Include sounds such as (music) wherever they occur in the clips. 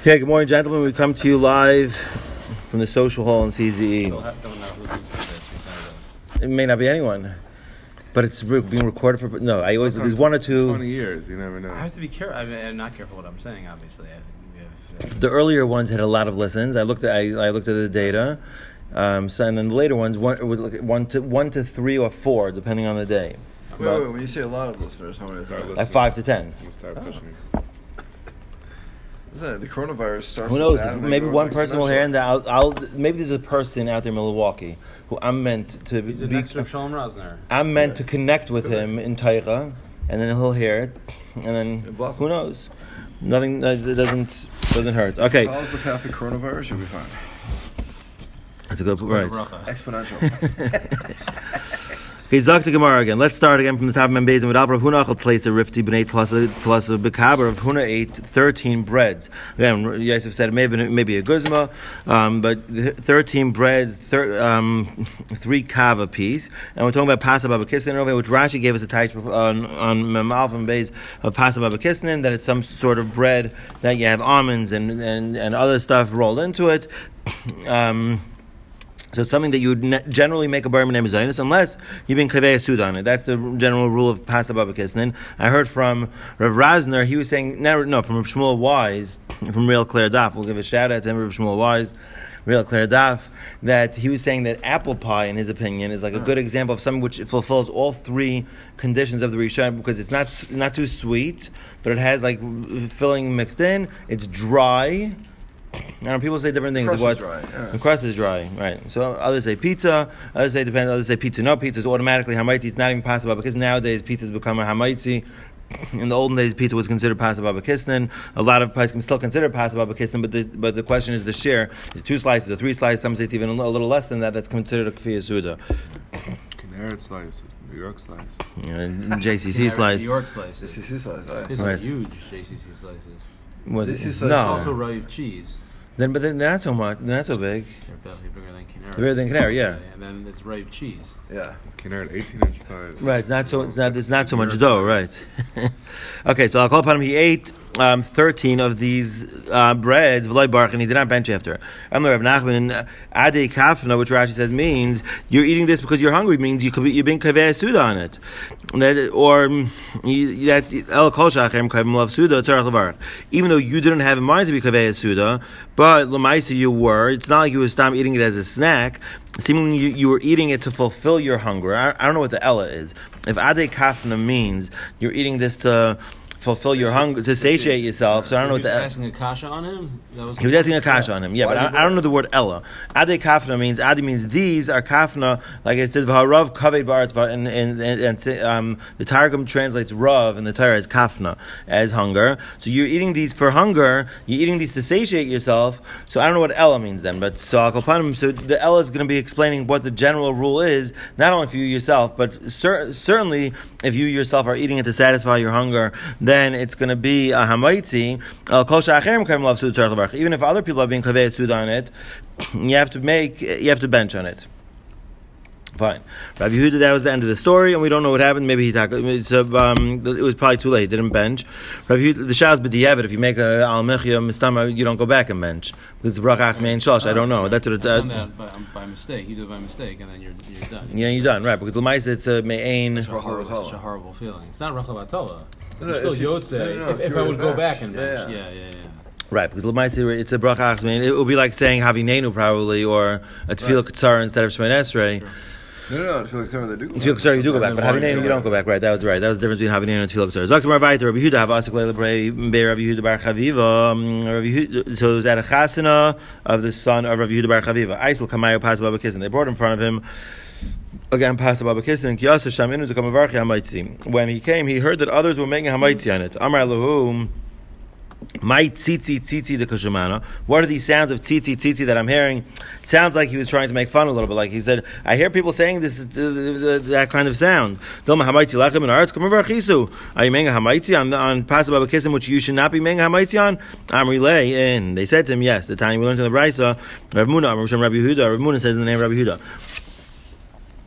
Okay, good morning, gentlemen. We come to you live from the social hall in CZE. have- don't know who thinks of this, who said It may not be anyone, but it's re- being recorded for. No, I always there's one or Twenty two. years, you never that. know. I have to be careful. I mean, I'm not careful what I'm saying. Obviously, I, we have, uh, The earlier ones had a lot of listens. I looked at I, I looked at the data. Um, so, and then the later ones, one, would look at one to one to three or four, depending on the day. Wait, But- wait, when you say a lot of listeners, how many is that? At five to ten. We'll start pushing. Isn't it? The coronavirus starts Who knows? that If maybe goes one person will hear, and I'll, I'll maybe there's a person out there in Milwaukee who I'm meant to he's the be. next Shalom Rosner. I'm meant to connect with him in Taicha, and then he'll hear it, and then It blossoms. who knows? Nothing uh, it doesn't doesn't hurt. Okay, Follows the path of coronavirus, you'll be fine. that's a good right. Bracha. Exponential. (laughs) (laughs) Okay, Zok to Gemara again. Let's start again from the top of Mem Beis and without Rav Huna Achal Tleisa Rifti B'nei Tlasa Tlasa B'Kaber Rav Huna ate thirteen breads. Again, Yosef said it maybe maybe a guzma, um, but thirteen breads, thir- um, three kav a piece, and we're talking about pasa baba kisnin over, which Rashi gave us a type on on Memal from Beis of pasa baba kisnin that it's some sort of bread that you have almonds and and, and other stuff rolled into it. (clears throat) Um, so it's something that you would ne- generally make a bar Zionist unless you've been kaveh sud on it. That's the general rule of Pasa Baba Kisnin. I heard from Rav Rosner, he was saying, no, no from Rav Shmuel Wise, from Real Clear Daf, we'll give a shout out to him, Rav Shmuel Wise, Real Clear Daf, that he was saying that apple pie, in his opinion, is like a good example of something which fulfills all three conditions of the Rishon because it's not, not too sweet, but it has like filling mixed in, it's dry, I know people say different things. Crust what is dry, yeah. the crust is dry, right? So others say pizza. Others say depends. Others say pizza. No, pizza is automatically hamaitzi. It's not even possible because nowadays pizza has become a hamaitzi. In the olden days, pizza was considered pasta baba kisnin. A lot of pies can still consider pasta baba kisnin, but the, but the question is the share. Is two slices or three slices? Some say it's even a little less than that. That's considered a kfiyah suda. Canary slice, New York slice. You know, JCC New slice. York This slices. is his size. I- These are Right. huge JCC slices. What- This is uh, no, Also, rye cheese. then but then they're not so much. They're not so big. They're definitely bigger than Canary. They're bigger than Canary, yeah. And then it's Rive cheese. Yeah. Canary, eighteen inch pies. Right, it's not so it's not it's not so much dough, right? (laughs) okay, so I'll call upon him. He ate um, thirteen of these uh, breads, v'loy barach, and he did not bench after. I'm Rav Nachman uh, ade kafna, which Rashi says means you're eating this because you're hungry. Means you could be, you're being kaveh suda on it, that, or mm, that el kol shachem kavim love suda tzarach levarach. Even though you didn't have in mind to be kaveh suda, but lemaisa you were. It's not like you were stop eating it as a snack. Seemingly, you, you were eating it to fulfill your hunger. I, I don't know what the Ella is. If Ade Kafna means you're eating this to fulfill your hunger, to satiate yourself, so I don't know what He was the asking a kasha on him. That was he was asking a kasha on him, yeah, Why but I, I don't know the word ella. Ade kafna means ade means these are kafna, like it says v'harav kaved ba'aretz, and and, and, and um, the Targum translates rav and the Torah as kafna as hunger. So you're eating these for hunger. You're eating these to satiate yourself. So I don't know what ella means then, but so him. So the ella is going to be explaining what the general rule is, not only for you yourself, but cer- certainly if you yourself are eating it to satisfy your hunger, then it's going to be a hamaitzi. Even if other people are being kaveh sud on it, (coughs) you have to make, you have to bench on it. Fine. Rabbi Yehuda, that was the end of the story, and we don't know what happened. Maybe he talked. It's, uh, um, it was probably too late. He didn't bench. Rabbi Yehuda, the shas b'diavad. If you make a al mechia mistama, you don't go back and bench because the brachas main shalosh. I don't know. That's what. It, done uh, that by, by mistake. You do it by mistake, and then you're, you're done. yeah, you're done right because l'maisa it's a me'ain. It's, a horrible, it's such a horrible feeling. It's not Rachel Atola. No, no, It's still if you- Yotze. no, no, no, if, if if I would go back and bench. yeah. Yeah, yeah, yeah. Right, because l'maisa it's a brachas. I mean, it would be like saying havinenu probably or a tefillah katzara instead of shemoneh esrei. No, no, no. I feel like some of they do. Tefillah Ketzara, you do go back, but Havinenu, you don't go back. Right, that was right. That was the difference between Havinenu and Tefillah Ketzara. Zok Mar Baita, Rabbi Yehuda, have Asik Leila Brei, Bei Rabbi Yehuda Bar Chaviva. um, Rabbi Yehuda- So it was at a chasana of the son of Rabbi Yehuda Bar Chaviva. Aisel Kamayo Pas Baba Kisnin. They brought in front of him. Again, Pas Baba Kisnin. Kiyasa Shaminu to come Hamaitzi. When he came, he heard that others were making Hamaitzi on it. Amar Lahu. My tzitzi tzitzi the kushimana. What are these sounds of tzitzi tzitzi that I'm hearing? Sounds like he was trying to make fun a little bit. Like he said, I hear people saying this, that kind of sound. Hamaitzi on on pasababa kissim, which you should not be menga hamaitzi on? I'm relay. And they said to him, yes. The time we learned in the brisa, Rav Muna, Rav Yehuda. Rav Muna says in the name of Rabbi Yehuda.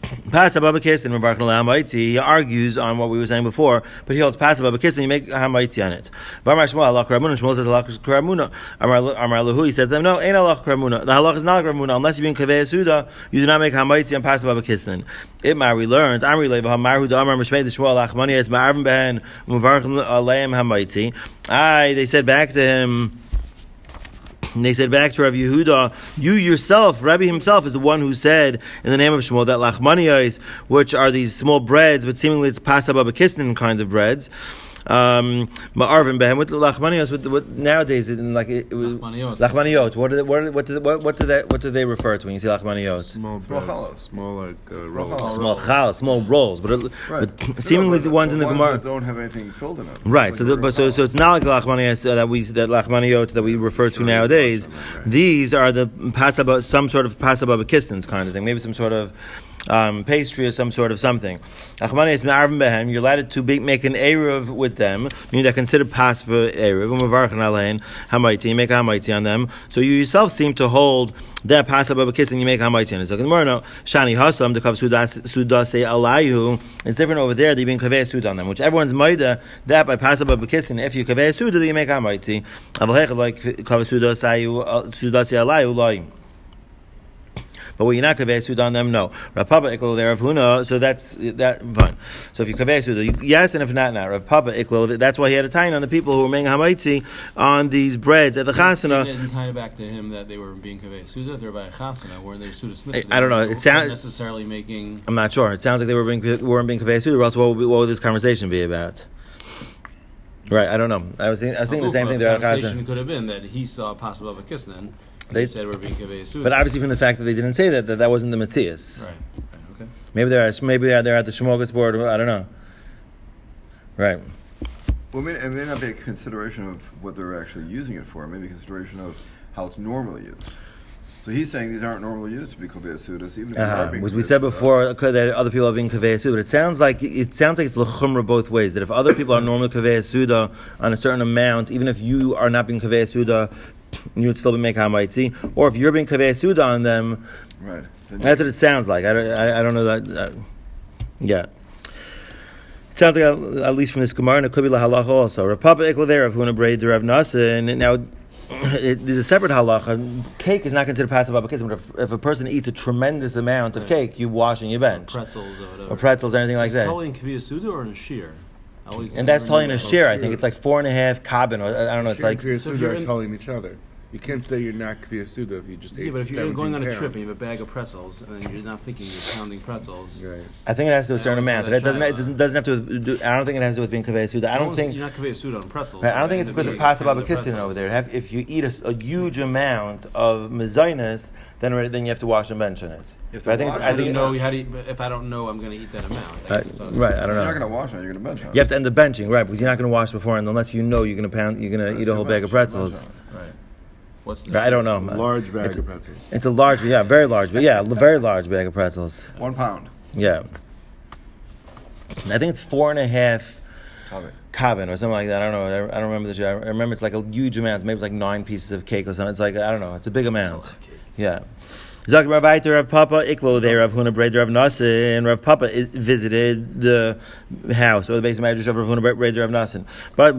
Mabarkan Hamaitzi, he argues on what we were saying before, but he holds Pasababa and you make Hamaitzi on it. Vamar Shmuel, Allah Kramuna, Shmuel says Allah Kramuna. Amar Lahu, he said to them, no, ain't Allah Kramuna. The halach is not Kramuna, unless you've been Kaveh Suda, you do not make Hamaitzi on Pasababa Kisnin. Itmar, we learned, Amri Leva, Hamar Huda, Amar Mishmei, the Shmuel, Achmani, es Ma'arvim Behen, Mabarkan Aleim Hamaitzi. I, they said back to him, and they said back to Rav Yehuda, you yourself, Rabbi himself, is the one who said in the name of Shmuel that lachmaniyos, which are these small breads, but seemingly it's pasababakistan kinds of breads. Um, ma'arvin behem with the lachmaniyos. With, with nowadays, in like it, it was Lachmaniyot. lachmaniyot. What do they, what do they, what do they, what, what do they what do they refer to when you say lachmaniyot? Small, Small breads. Small like uh, Small rolls. Small chal, small rolls, but, it, Right. but seemingly the ones in the Gemara. don't have anything filled in it. Right. Like So, the, but so, so it's not like lachmaniyot uh, that we that lachmaniyot that we refer to nowadays. These are the pasaba, some sort of pasababakistans kind of thing. Maybe some sort of um, pastry or some sort of something. Behem. You're allowed to be, make an eruv with them. Meaning they're considered pas for eruv. Umavarchan alein hamaiti. You make hamaiti on them. So you yourself seem to hold that pasababakistan. You make hamaiti on it. So the Gemara shani hasam the kav sudase alayu. It's different over there. They've been kaveh sud on them, which everyone's maida that by pasababakistan. If you kaveh sud, then you make hamaiti. Like kav sudase alayu loyim. But you're not kaveh sud on them, no. Rav Papa iklo there of Huna, so that's that fine. So if you kaveh sud, yes, and if not, not. Rav Papa iklo, that's why he had a tie on the people who were making hamaitzi on these breads at the chasana. didn't tie it back to him that they were being kaveh suda. They were by a chasana, weren't they suda? I- don't know. It sound- necessarily making. I'm not sure. It sounds like they were being weren't being kaveh sud, or else what would, be, what would this conversation be about? Right, I don't know. I was thinking, I was thinking the same thing The conversation could have been that he saw possible of a kiss then. They- They said we're being kaveh. But obviously, from the fact that they didn't say that, that, that wasn't the Matthias. right, right, okay. Maybe they're at, maybe they're at the smorgasbord. I don't know. Right. Well, it may, it may not be a consideration of what they're actually using it for. Maybe a consideration of how it's normally used. So he's saying these aren't normally used to be kaveh sudas, even if they are Uh-huh. being Which we said before okay, that other people are being kaveh suda, but it sounds like it sounds like it's lechumra both ways. That if other people are normally kaveh suda on a certain amount, even if you are not being kaveh suda, you would still be making hamaitzi. Or if you're being kaveh suda on them, Right. Then that's what it sounds like. I don't, I, I don't know that. Uh, yeah. It sounds like, uh, at least from this Gemara, and it could be lahalacha also. Rav Papa Iklaver of Huna Braid Rav Nasa, and now (clears throat) it, there's a separate halacha. Cake is not considered passive application, but if, if a person eats a tremendous amount of Right. cake, you wash on your bench. Pretzels or whatever. Or pretzels, or anything like Is that. Totally in kaveh suda or in shear? And that's never probably in a share. I think it's like four and a half cabin, or I don't know. It's like and Kriya So if you're in- each other. You can't say you're not Kriya Suda if you just ate Yeah, but if you're going on a trip and you have a bag of pretzels and you're not thinking you're pounding pretzels. Right. I think it has to do with a I certain amount. know That that doesn't it doesn't doesn't have to. Do, I don't think it has to do with being kaveh suda. I don't You're think. you're not kaveh suda on pretzels. Right, I don't think it's because of passive pound of over there. Have, if you eat a, a huge amount of mezainas, then then you have to wash and bench in it. If But I think wash- I think you know? How do you, but if I don't know I'm going to eat that amount? right, That's- uh, so- right. I don't know. You're not going to wash it. You're going to bench. You have to end the benching, right? Because you're not going to wash beforehand unless you know you're going to pound. You're going to eat a whole bag of pretzels. Right. What's the Right, I don't know. Large bag It's- of pretzels. It's a large, yeah, very large, but yeah, very large bag of pretzels. One pound. Yeah, I think it's four and a half cabin or something like that. I don't know. I don't remember the. I remember it's like a huge amount. Maybe it's like nine pieces of cake or something. It's like I don't know. It's a big amount. Yeah. Zak Rav Aita Rav Papa Iklo there Rav Huna Breder Rav Nasin and Rav Papa visited the house or the base of of Rav Huna Breder Rav Nasin. But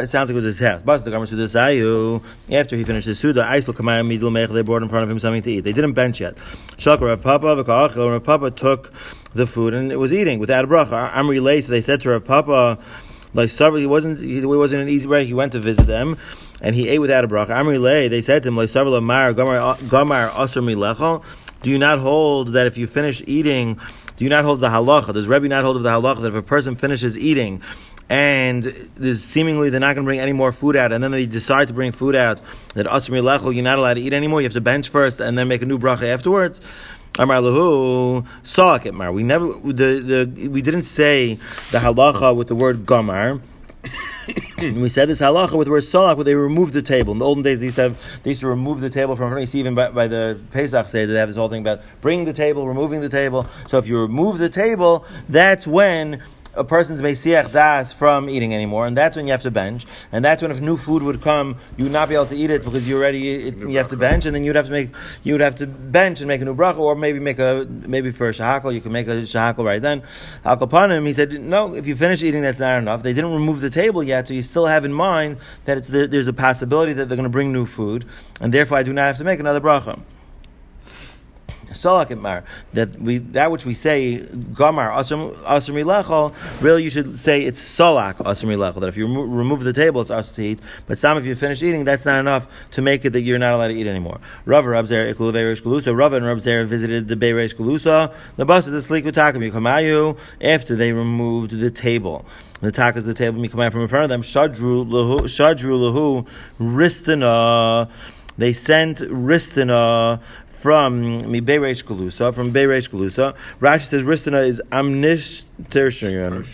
it sounds like it was his house. But the Gamar Suda Sayu after he finished his Suda, Aisel Kamayim Midl Mech they brought in front of him something to eat. They didn't bench yet. Shaka Rav Papa V'Ka'achel Rav Papa took the food and it was eating without a bracha. Amri Lay so they said to Rav Papa like he wasn't he wasn't an easy way. He went to visit them, and he ate without a bracha. Amri lay, they said to him Gamar Do you not hold that if you finish eating, do you not hold the halacha? Does Rebbe not hold of the halacha that if a person finishes eating? And seemingly they're not going to bring any more food out, and then they decide to bring food out. That asr milechol, you're not allowed to eat anymore. You have to bench first, and then make a new bracha afterwards. Amar lahu it mar. We never the, the we didn't say the halacha with the word gamar. (coughs) we said this halacha with the word salak, where they removed the table. In the olden days, they used to have they used to remove the table from. You see, even by, by the Pesach say they have this whole thing about bringing the table, removing the table. So if you remove the table, that's when a person's mesiach das from eating anymore, and that's when you have to bench. And that's when if new food would come, you would not be able to eat it because you already it, you have to bench, and then you'd have to make you would have to bench and make a new bracha, or maybe make a maybe for a shahakal you can make a shahakal right then. Al Kapanim, he said no. If you finish eating, that's not enough. They didn't remove the table yet, so you still have in mind that it's there's a possibility that they're going to bring new food, and therefore I do not have to make another bracha. Salak Mar that we that which we say Gamar Asr Milechol, really you should say it's Salak Asr Milechol. That if you remo- remove the table, it's Asr to eat. But Stam, if you finish eating, that's not enough to make it that you're not allowed to eat anymore. Rava Rabzer Ikulu Beiresh Galusa. Rava and Rabzer visited the Beiresh Galusa. The bus of the Sliku Takim Yukamayu after they removed the table. The takas the table Mikamai from in front of them. Shadru Lahu Shadru Lahu Ristana. They sent Ristana from Miberesh Galusa, from Beresh Galusa. Rashi says Ristana is Amnish Tertian.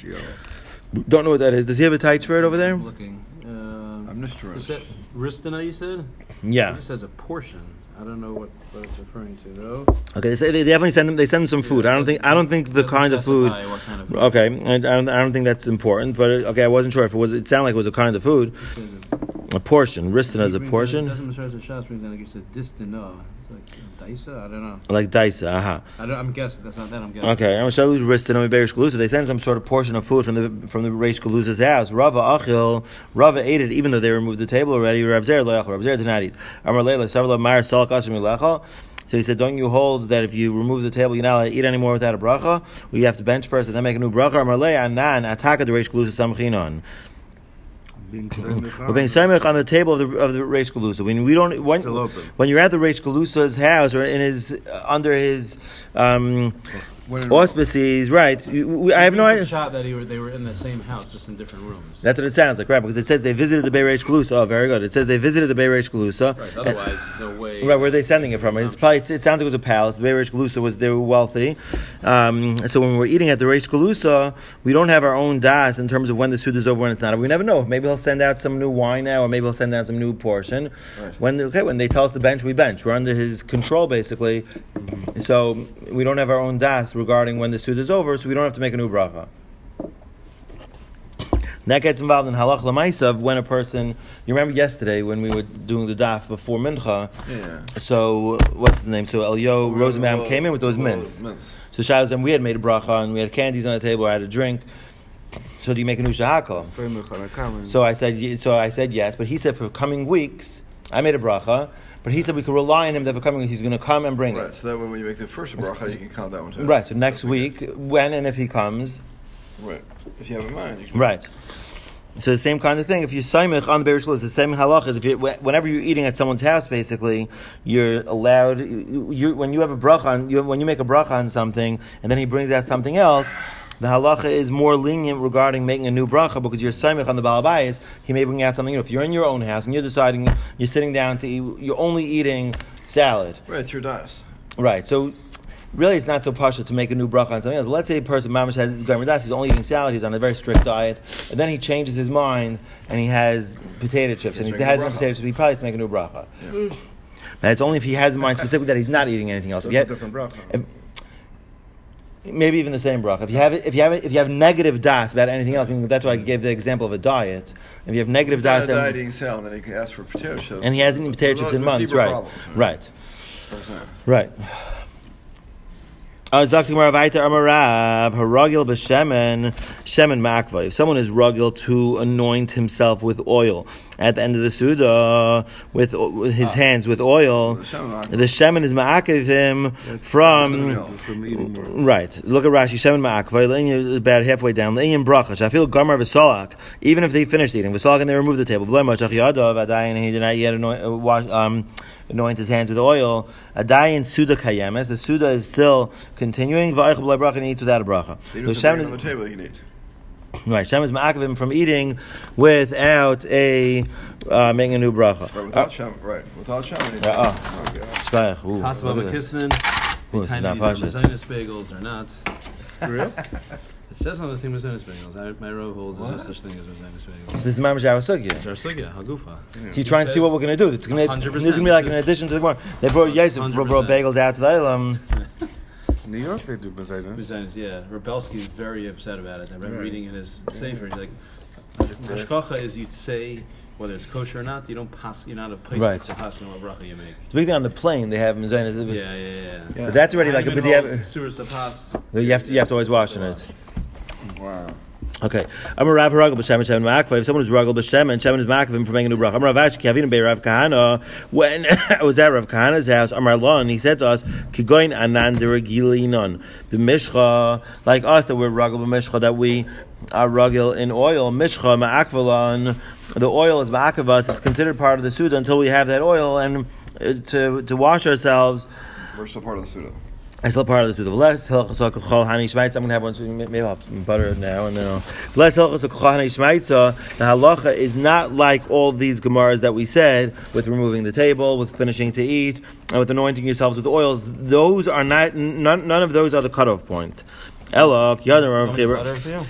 Don't know what that is. Does he have a tight for it over there? I'm looking. Um, I'm just trying. is that Ristana, you said? It Yeah. just says a portion. I don't know what, what it's referring to, though. Okay. They say they definitely send them. They send them some food. I don't think. I don't think the kind of food. What kind of food. Okay. I, I don't. I don't think that's important. But uh, okay, I wasn't sure if it was. It sounded like it was a kind of food. It says it- A portion. Ristana is a portion. in- Doesn't Mr. Shas brings in like you said distina. It's like daisa. I don't know. Like daisa. Aha. I don't, I'm guessing that's not that. I'm guessing. Okay, I'm sure Ristana Miberesh Galusa. They send some sort of portion of food from the from the Reish Galusa's house. Rava Achil. Rava ate it even though they removed the table already. Rav Zer lo yachal. Rav Zer did not eat. Amar Leila Savla Mar Salak Asim. So he said, don't you hold that if you remove the table, you're not allowed to eat anymore without a bracha? Well, you have to bench first and then make a new bracha. Amar Leila Anan Ataka the Reish Galusa Samchinon. Being We're being samech on the table of the of the Reish Galusa. When we don't when, when you're at the Reish Galusa's house or in his under his um, auspices, right? you- we- I have no idea. shot that he were, they were in the same house, just in different rooms. That's what it sounds like, right? Because it says they visited the Beireish Galusa. Oh, very good. It says they visited the Beireish Galusa. right. Otherwise, no way. Right, where are they sending it from? It's probably, it's, it sounds like it was a palace. The Galusa was they were wealthy, um, so when we're eating at the Reish Galusa, we don't have our own das in terms of when the suit is over, when it's not. We never know. Maybe he'll send out some new wine now, or maybe he'll send out some new portion. Right. When okay, when they tell us to bench, we bench. We're under his control basically, so we don't have our own das regarding when the suit is over, so we don't have to make a new bracha. That gets involved in halach lemaisa of when a person. You remember yesterday when we were doing the daf before mincha. Yeah. So what's the name? So Elio Rosenbaum came in with those mints. mints. So Shaz and we had made a bracha and we had candies on the table. I had a drink. So do you make a new shahakal? So I said. So I said yes, but he said for coming weeks I made a bracha. But he said we could rely on him that for coming he's going to come and bring Right. it. So that way, when you make the first bracha, you can count that one too. Right. So next week, when and if he comes, Right. If you have a mind, you can. Right. So the same kind of thing. If you saimich on the Beirish is the same halach as if you whenever you're eating at someone's house, basically you're allowed. You, you, when you have a bracha on, you, when you make a bracha on something, and then he brings out something else. The halacha is more lenient regarding making a new bracha because you're saimich on the balabayas. He may bring out something. You know, if you're in your own house and you're deciding you're sitting down to eat, you're only eating salad. Right. through dice. Right. So really, it's not so pasha to make a new bracha on something else. But let's say a person mamash has his garment he's only eating salad, he's on a very strict diet, and then he changes his mind and he has potato chips, and he has no potato chips. He probably has to make a new bracha. But it's only if he has in mind specifically that he's not eating anything else. If That's you a different bracha. if- maybe even the same bracha. If you have if you have if you have negative das about anything else, meaning that's why I gave the example of a diet. If you have negative das, then- diet eating salad, then he can ask for potato chips. and he hasn't eaten potato chips in months, right? Right. That's what I'm saying. Right. Zakti Gemara Vaita Amarav Haragil b'Shemen Shemen Makva. If someone is rugil to anoint himself with oil at the end of the Suda with, his hands with oil, The shemen makva. the Shemen is ma'akiv him from. From eating more. Right. Look at Rashi. Shemen ma'akva. Is about halfway down. Le'inya bracha. Shafil gamar v'solak. Even if they finished eating v'solak and they removed the table. V'lo machach yadav adayin. He did not yet anoint, uh, wash, um, anoint his hands with oil. Adayin suda kayemes. The suda is still continuing. V'ayich b'lai bracha and eats without a bracha. Even The if they're on the table, you can eat. right. Shemen is ma'akiv him from eating without a uh, making a new bracha. Right, Uh, without shem, right. Without shem, you Yeah, oh. Oh, God. Ooh, Possible look at this. Kisnin. Ooh, this is not of either pashas. Mazonis bagels or not. For real? (laughs) It says on the thing Mazonis bagels. My row holds there's no such thing as Mazonis bagels. This is Mamash Avasugya. It's our sugya, hagufa. So you try and see what we're going to do. It's going to, 100%. this is going to be like an addition to the Gemara. They brought Yosef brought, brought bagels out to the Ilam. In (laughs) New York, they do Bezaitis. Besides, yeah, Reb Belsky is very upset about it. I remember Right. reading in his sefer. He's like, hashkacha is you say whether it's kosher or not. You don't pass. You're not a place Right. to pass no bracha you make. It's big thing on the plane. They have mezainis. Yeah, yeah, yeah. But that's already like a Even but you have, you have to you have to always wash in it. Wow. Okay. I'm a Rav Ragel b'Shem and Makva. If someone is Ragel b'Shem and Shem is Makva for making a new bracha. I'm Rav Ashi Kavin Bei Rav Kahana. When (laughs) I was at Rav Kahana's house, Amar Lon, he said to us, Kigoin anan deragilinon b'mishcha, like us that we're Ragel b'mishcha, that we are Ragel in oil. Mishcha ma'akvalon. The oil is ma'akavas. It's considered part of the Suda until we have that oil and uh, to to wash ourselves. We're still part of the Suda. I still part of this with the less hilchos kol hani shmeitza. I'm gonna have one. So maybe I'll have some butter now and then. I'll, less hilchos kol hani shmeitza. The halacha is not like all these gemaras that we said with removing the table, with finishing to eat, and with anointing yourselves with oils. Those are not. None, none of those are the cutoff point. Ella Butter for you?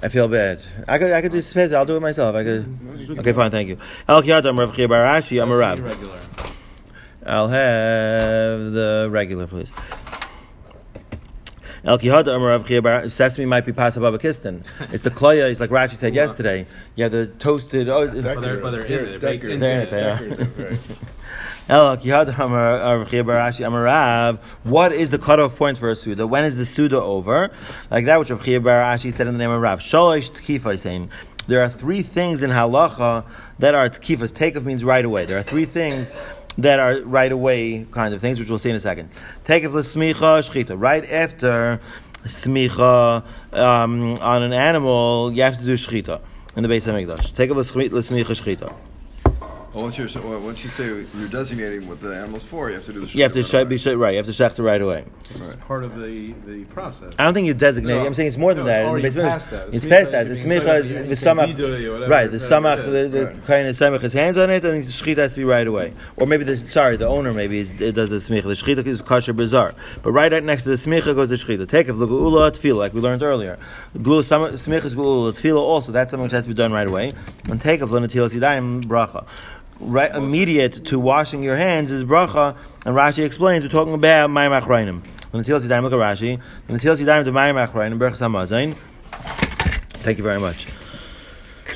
I feel bad. I could, I could just pass it. I'll do it myself. I could. Okay, fine. Thank you. El kiyadam Rav Chiya bar Ashi. I'm a rab. Regular. I'll have the regular, please. El Kihada Amar Rav Chia Sesame might be passed above a kistan. It's the kloya. It's like Rashi said yesterday. Yeah, the toasted. Oh, it's- But they're, Here in it's it. They're baked decorative. They're in into it, it. they are. El Kihada Amar Rav Chiya bar Ashi Amar Rav. What is the cutoff point for a suda? When is the suda over? Like that which Rav Chiya bar Ashi said in the name of Rav. Sholosh Tkifa saying. There are three things in halacha that are tkifas. Takeoff means right away. There are three things that are right away kind of things, which we'll see in a second. Takeoff l'smicha shchita. Right after smicha um, on an animal, you have to do shchita in the base of Mikdash. Takeoff l'smicha shchita. Well, once, you're, once you say you're designating what the animal's for, you have to do the You have to Shechita sh- right be away. sh- right. You have to shechta right away. Right. Part of the, the process. I don't think you designate. No. I'm saying it's more than No, it's that. In the already base of Mikdash. past that. It's past that. The smicha is the samach. can vidui or whatever, Right. The whatever samach. The, is. the of samach has hands on it, and the shechita has to be right away. Or maybe the sorry, the owner maybe is, does the smicha. The shechita is kosher bizarre, but right next to the smicha goes the shechita. Take of geula tefillah, like we learned earlier. Geula smicha is geula tefillah also. That's something which has to be done right away. And take of lenatilas yadayim bracha. Right, immediate to washing your hands is bracha, and Rashi explains we're talking about mayim achrayim. Lenatilas yadayim look at Rashi. Lenatilas yadayim to mayim achrayim berachas. Thank you very much.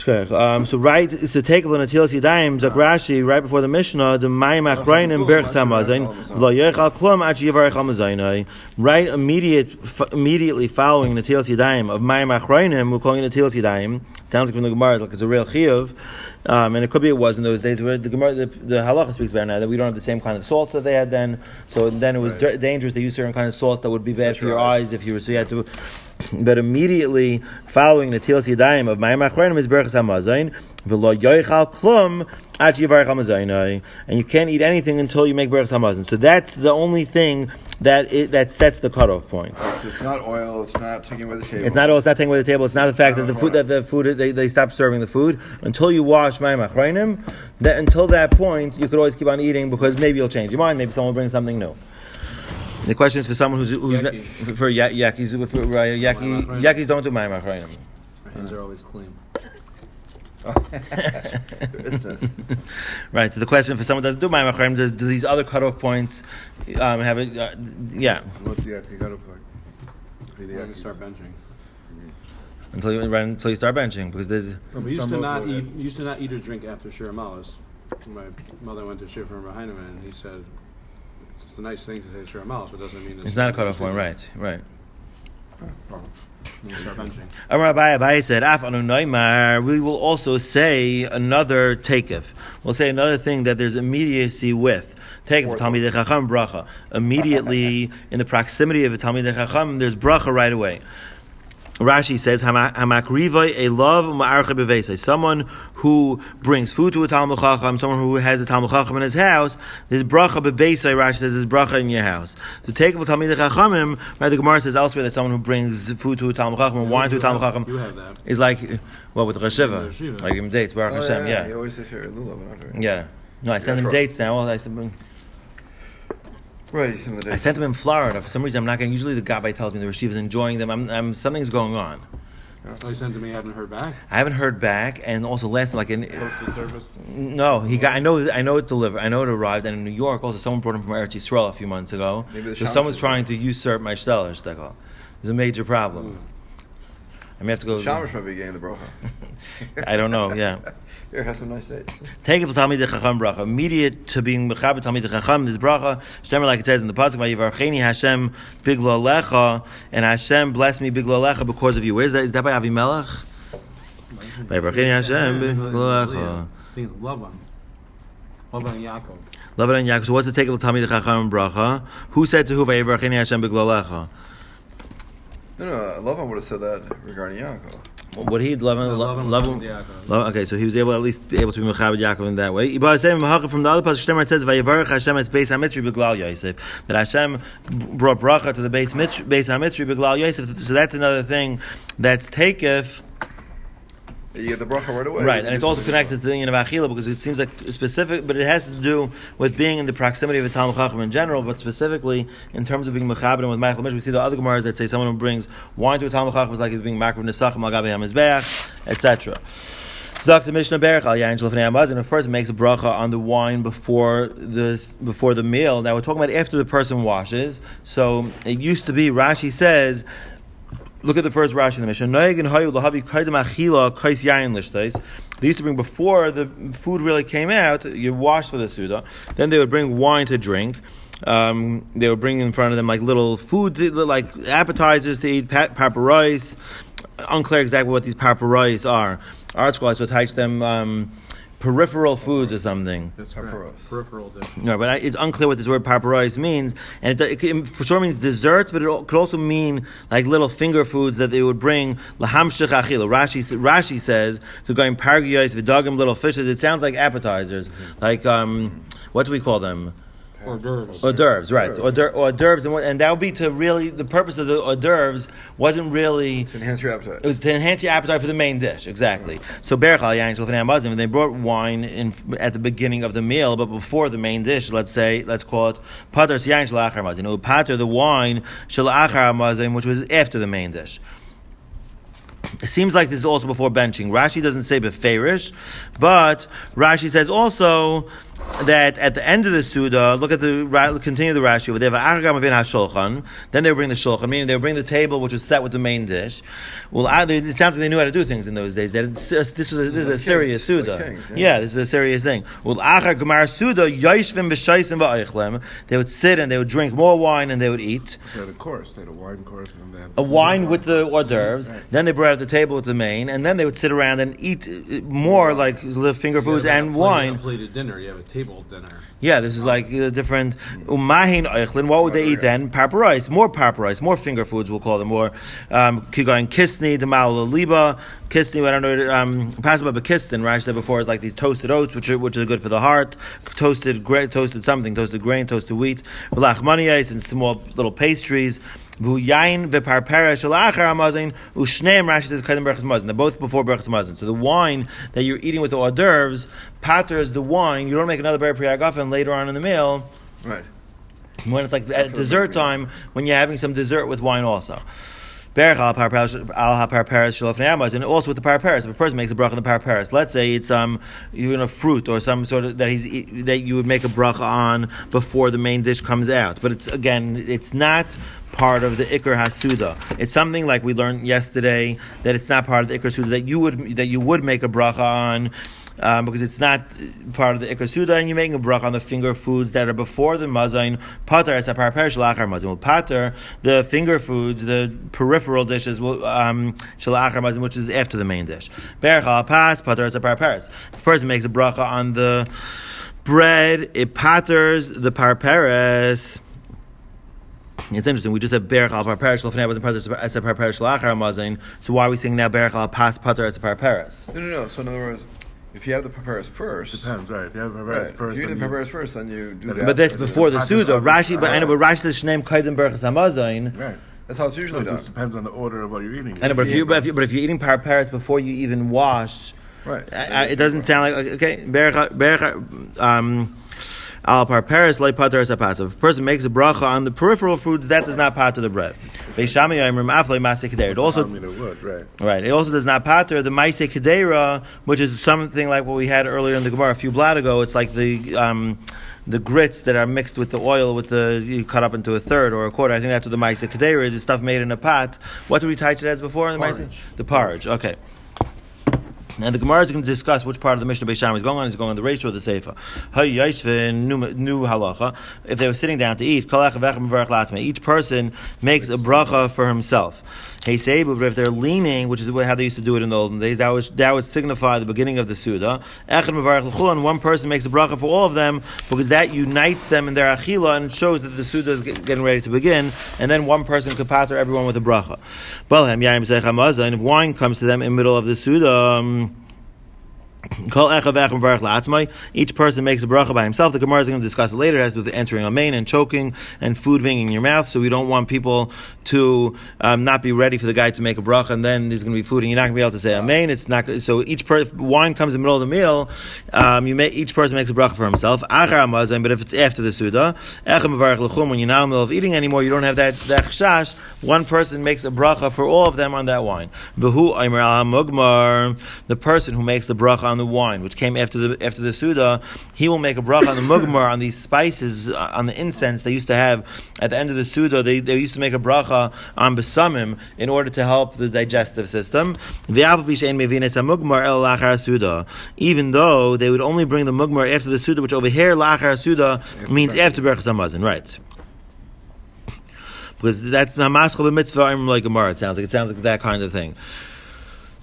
Um, so right, so take of Natilas Yadayim, Zak Rashi, right before the Mishnah, the Mayim Achrayim Berch Samazayin, Lo Yechal Klum Ach Yivarech Hamazayin. Right, immediate, f- immediately following Natilas Yadayim of Mayim Achrayim, we're calling it Natilas Yadayim. Sounds like from the Gemara, like it's a real chiyuv, um, and it could be it was in those days. Where the Gemara, the, the halacha speaks about now that we don't have the same kind of salts that they had then. So then it was Right. d- dangerous. They used certain kind of salts that would be bad for your eyes if you were. So you had to. But immediately following the Tilas Yadayim of Mayim Achronim is Berachas HaMazayin, V'lo yoichal klum ad HaMazayin, and you can't eat anything until you make Berachas HaMazayin. So that's the only thing that it, that sets the cutoff point. So it's not oil. It's not taking away the table. It's not all. It's not taking away the table. It's not the fact that the food that the food they, they stop serving the food until you wash Mayim Achronim. That until that point you could always keep on eating because maybe you'll change your mind. Maybe someone will bring something new. The question is for someone who's who's Yaki. for, for ya- yakis. For, uh, yaki, yakis don't do Mayim Achronim. My hands are always clean. (laughs) Right. So the question for someone who doesn't do Mayim Achronim, does do these other cutoff points um, have it? Uh, yeah, What's the actual cutoff point? For When you start benching. until you right, until you start benching because there's No, we used to not eat. Used to not eat or drink after Shir Malas. My mother went to Shir from Heinemann, and he said, "It's a nice thing to say Shir Malas, but it doesn't mean it's, it's not a cutoff point. Right. Right. When you start benching. Uh, Amar Abai Abai said, Af anu noimar, we will also say another takef. We'll say another thing that there's immediacy with. Takef Talmidei Chacham bracha. Immediately (laughs) in the proximity of a Talmidei Chacham, there's bracha right away. Rashi says, "Hamakrivay a love ma'archa bevesei." Someone who brings food to a Talmud Chacham, someone who has a Talmud Chacham in his house, there's bracha bevesei. Rashi says, "There's bracha in your house." To take of Talmid Chachamim, right? The Gemara says elsewhere that someone who brings food to a Talmud Chacham and wine to a You Talmud have- Chacham You have that. is like what with Rosh Rosh Hashiva, Hashiva. like him dates Baruch Oh, Hashem, yeah, yeah, You always say Shir Lulav, not yeah. No, I send him dates now. I said, Right. Some of the I sent them in Florida. For some reason, I'm not getting. Usually, the guy tells me the Rashiva is enjoying them. I'm, I'm, something's going on. Oh, he sent to me. I haven't heard back. I haven't heard back, and also last like in Postal service. no, he got. I know. I know it delivered. I know it arrived, and in New York also someone brought him from Eretz Yisrael a few months ago. Maybe the so someone's trying to usurp my stellar shtickle. There's a major problem. Hmm. I may have to go. Shamash might be getting the bracha. (laughs) I don't know. Yeah. (laughs) Here, have some nice dates. Take it for Talmid Chacham bracha. Immediate to being mechaber Talmid Chacham. This bracha, Shnemer like it says in the pasuk, "Vayivarcheni Hashem biglo lecha," and Hashem bless me biglo lecha because of you. Where's that? Is that by Avimelech? Vayivarcheni Hashem biglo lecha. I think it's Lavan. Lavan and Yaakov. Lavan and Yaakov. So what's the take of the Talmid Chacham bracha? Who said to who Vayivarcheni Hashem biglo lecha? No, no, Lavan would have said that regarding Yaakov. What he Lavan? No, Lavan was Lavan. talking to Okay, so he was able at least be able to be mechaber Yaakov in that way. But same from the other pasuk, Shnemer it says, "Vayivarach Hashem es beis haMitzri beglal Yosef." That Hashem brought bracha to the base beis haMitzri beglal Yosef. So that's another thing that's takef. You the bracha right away. Right, and it's also connected to the of Achila because it seems like specific, but it has to do with being in the proximity of a Talmud Chacham in general, but specifically in terms of being Mechaber with Michael Mish. We see the other Gemaras that say someone who brings wine to a Talmud Chacham is like being Makar Nesachim, Agabe HaMizbeach, etc. Zak the Mishnah Berach al Yain Shalfnei Hamazon. Of course, it makes a bracha on the wine before the before the meal. Now we're talking about after the person washes. So it used to be Rashi says Look at the first Rashi in the Mishnah. They used to bring before the food really came out. You wash for the suda. Then they would bring wine to drink. Um, they would bring in front of them like little food, like appetizers to eat, pa- papa rice. Unclear exactly what these papa rice are. Art scholars would teach them um, peripheral foods or something. That's Paparos. correct. Peripheral dish. No, but I, it's unclear what this word paparais means, and it, it, could- for sure means desserts, but it could also mean like little finger foods that they would bring lahamshich achila. Rashi s- Rashi says to going pargiyos v'dagim little fishes. It sounds like appetizers, like um, what do we call them? Hors d'oeuvres. Hors d'oeuvres, right? Hors d'oeuvres, hors d'oeuvres, and, what- and that would be to really the purpose of the hors d'oeuvres wasn't really To enhance your appetite. it was to enhance your appetite for the main dish, exactly. So berachal yain shulchan hamazim, they brought wine in, at the beginning of the meal, but before the main dish, let's say, let's call it pater yain hamazim. It would pater the wine shalachar hamazim, which was after the main dish. It seems like this is also before benching. Rashi doesn't say beferish, but Rashi says also that at the end of the Suda, look at the continue the Rashi over there. "V'achagam avin hashulchan." Then they bring the shulchan, meaning they bring the table which was set with the main dish. Well, I- they- it sounds like they knew how to do things in those days. That this was a, this is a serious Suda. kings, yeah. yeah. this is a serious thing. Well, achar gemar Suda yoishvim v'shaisim va'oichlem. They would sit and they would drink more wine and they would eat They had a course. They had a wine course. And then a wine with the hors d'oeuvres. Right. Then they brought out the table with the main, and then they would sit around and eat uh, more like finger foods You have a and wine. A plated dinner. You have a table dinner. Yeah, this is like a different umahin eichlin. What would they eat then? Paparais, more paparais, more finger foods. We'll call them more. Um, Kigoin kisni, demal liba, kisni. I don't know. Um, Pasaba bekistin. Rash said before is like these toasted oats, which are which are good for the heart. Toasted, gra- toasted something, toasted grain, toasted wheat. Velachmaniyais and small little pastries. V'yayin v'parpera shalachar amazin ushneim Rashi says kadem berachas mazin. They're both before berachas mazin. So the wine that you're eating with the hors d'oeuvres patters the wine. You don't make another ber priyagafen later on in the meal Right. when it's like at dessert time when you're having some dessert with wine also. Al and also with the parperes. If a person makes a bracha on the parperes, let's say it's um you know fruit or some sort of that he's that you would make a bracha on before the main dish comes out. But it's again, it's not part of the ikar hasuda. It's something like we learned yesterday that it's not part of the ikar suda that you would that you would make a bracha on um, because it's not part of the Ikar Suda, and you're making a brach on the finger foods that are before the mazain. Pater es apar perish lachar mazain. Well, pater the finger foods, the peripheral dishes, um, shalachar mazain, which is after the main dish. Berach pas pater. If a person makes a bracha on the bread, it paters the parperes. It's interesting. We just said berach al parperes lefnei wasn't pater es apar perish lachar mazain. So why are we saying now berach al pas pater es apar peris? No, no, no. So in other words, if you have the prepares first, Depends, right? If you have right, prepares if you eat the then you- first, then you do But that. But that's before the Pater Suda. Rashi, but I know, but Right. Rashi says Shneim Kaidem Berachas Hamazain. Right. That's how it's So usually it done. just depends on the order of what you're eating. I know, but if you, but if, you, but if you're eating par paris before you even wash, Right. I, I, it doesn't sound like okay. Berach, berach, um, al par paris like pater a passive. If a person makes a bracha on the peripheral foods, that does not pat to the bread. Beishami Yomrim Afloi Maaseh Kedera. It also I mean, it would, right. Right. It also does not pater the Maise Kedera, which is something like what we had earlier in the Gemara a few blot ago. It's like the um, the grits that are mixed with the oil, with the you cut up into a third or a quarter. I think that's what the Maise Kedera is. It's stuff made in a pot. What did we touch it as before in the Maise? The porridge. Okay. And the Gemara is going to discuss which part of the Mishnah Beisham is going on. Is going on the ratio of the Seifa. New halacha. If they were sitting down to eat, each person makes a bracha for himself. Hey Seibu, but if they're leaning, which is how they used to do it in the olden days, that would that would signify the beginning of the Suda. One person makes a bracha for all of them because that unites them in their achila and shows that the Suda is getting ready to begin. And then one person could pater everyone with a bracha. And if wine comes to them in the middle of the Suda. Um, Each person makes a bracha by himself. The Gemara is going to discuss it later. To with entering a main and choking and food being in your mouth. So we don't want people to um, not be ready for the guy to make a bracha and then there's going to be food and you're not going to be able to say amen. It's not so each per, wine comes in the middle of the meal. Um, you may, each person makes a bracha for himself. But if it's after the suda. When you're not in the middle of eating anymore, you don't have that that chash. One person makes a bracha for all of them on that wine. The person who makes the bracha on the wine, which came after the after the suda, he will make a bracha on the mugmar on these spices uh, on the incense they used to have at the end of the suda. They, they used to make a bracha on besamim in order to help the digestive system. V'av b'shein mevines hamugmar el lachar suda. Even though they would only bring the mugmar after the suda, which over here lachar suda means after berachas hamazon, right? Because that's namaschal b'mitzvah like Gemara. It sounds like it sounds like that kind of thing.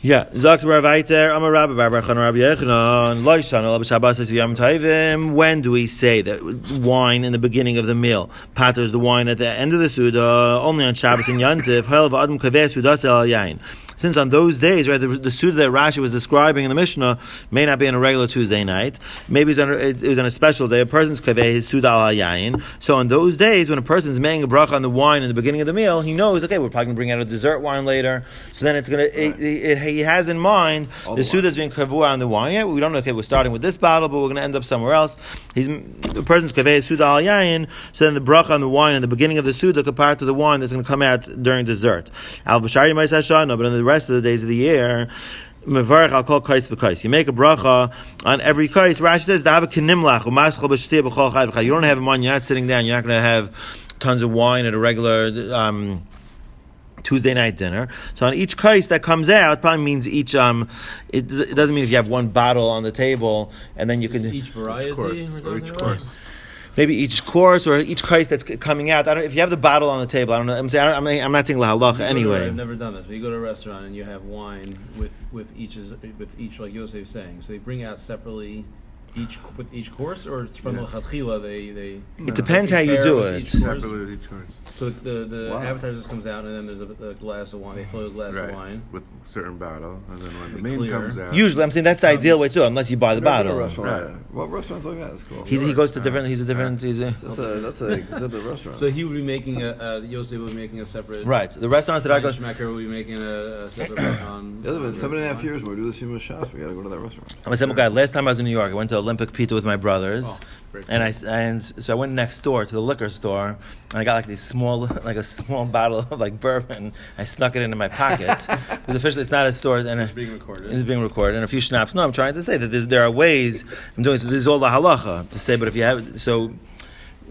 Yeah, Zakt Rav Eiter, Amar Rabbi Bar Chan Rabbi Yechanan, Loishan, Al Shabbos Yom Tovim. When do we say that wine in the beginning of the meal patters the wine at the end of the Suda only on Shabbos and Yantiv? Ha'el v'adam kaveh Sudas el yain. Since on those days, right, the, the Suda that Rashi was describing in the Mishnah may not be on a regular Tuesday night. Maybe it's on a, it, it was on a special day. A person's kaveh his Suda al yain. So on those days, when a person's making a bracha on the wine in the beginning of the meal, he knows, okay, we're probably going to bring out a dessert wine later. So then it's going to, it, it, it, he has in mind All the the is being kavua on the wine. Yeah, we don't know, okay, we're starting with this bottle, but we're going to end up somewhere else. He's, the person's kaveh is Suda al yain. So then the bracha on the wine in the beginning of the Suda compared to the wine that's going to come out during dessert. Al Bashari Maisashana, but in the rest of the days of the year, Mevarach al kol kais v'kais. You make a bracha on every kais. Rashi says, "Da'ava kinimlach u'maschal b'shtei b'chol chai. You don't have a wine. You're not sitting down. You're not going to have tons of wine at a regular. Um, Tuesday night dinner. So on each kais that comes out, probably means each. Um, it, it doesn't mean if you have one bottle on the table and then you can Each variety. Course, we're or each course. Maybe each course or each kais that's coming out. I don't, if you have the bottle on the table, I don't know. I'm saying I don't, I'm, I'm not saying la halacha You anyway. I've never done this. But you go to a restaurant and you have wine with with each with each like Yosef was saying. So they bring out separately each with each course, or it's from Yeah. the chatchila they they. It depends how you do it. each course. Separately with each course. So the the Wow. appetizers comes out and then there's a, a glass of wine. They fill a glass Right. of wine. With certain bottle. And then when the Be main clear. comes out. Usually, I'm saying that's the ideal way to do it, unless you buy the I've been to a bottle. restaurant. Right. What restaurants like that? It's cool. He's, he goes to different. He's a different. He's a, That's a that's a that's a restaurant. So he would be making a uh, Yosef would be making a separate. right. The restaurants that I go. Schmecker would be making a, a separate one on. the other on been seven and a half years when we do this famous shots. We got to go to that restaurant. I'm a simple guy. Last time I was in New York, I went to Olympic Pizza with my brothers, Oh, very and I and so I went next door to the liquor store, and I got like these small, (laughs) like a small (laughs) bottle of like bourbon. I snuck it into my pocket (laughs) because officially it's not a store, and It's being recorded. it's being recorded, and a few schnapps. No, I'm trying to say that there are ways. I'm doing so. This is all the halacha to say, but if you have so.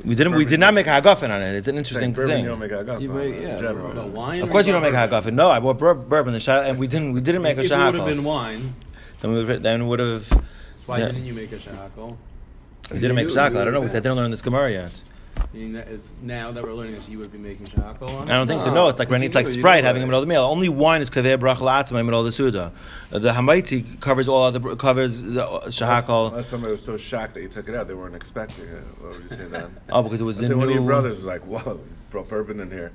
We didn't. We did not make a hagafen on it. It's an interesting bourbon, thing. You don't make a guff You make- it in yeah, general. No, wine. Of course, you don't make a hagafen. No, I bought bur- bourbon, the shah- and we didn't. We didn't make a If it would have been wine, Then we would. Then would have. why Yeah. didn't you make a shahakal? We didn't make You- shahakal. you I don't know would because I didn't learn this gemara yet. I mean, that is, now that we're learning this, you would be making shahakal on. I don't think so. No, No, it's like if when it's like Sprite having it. a middle of the meal. Only wine is kaveh brach la'atzma in the middle of the suda. Uh, The hamaiti covers all other covers the Unless, shahakal. unless somebody was so shocked that you took it out, they weren't expecting it. What would you say then? (laughs) Oh, because it was Let's the say one of your brothers was like, "Whoa, you brought bourbon in here."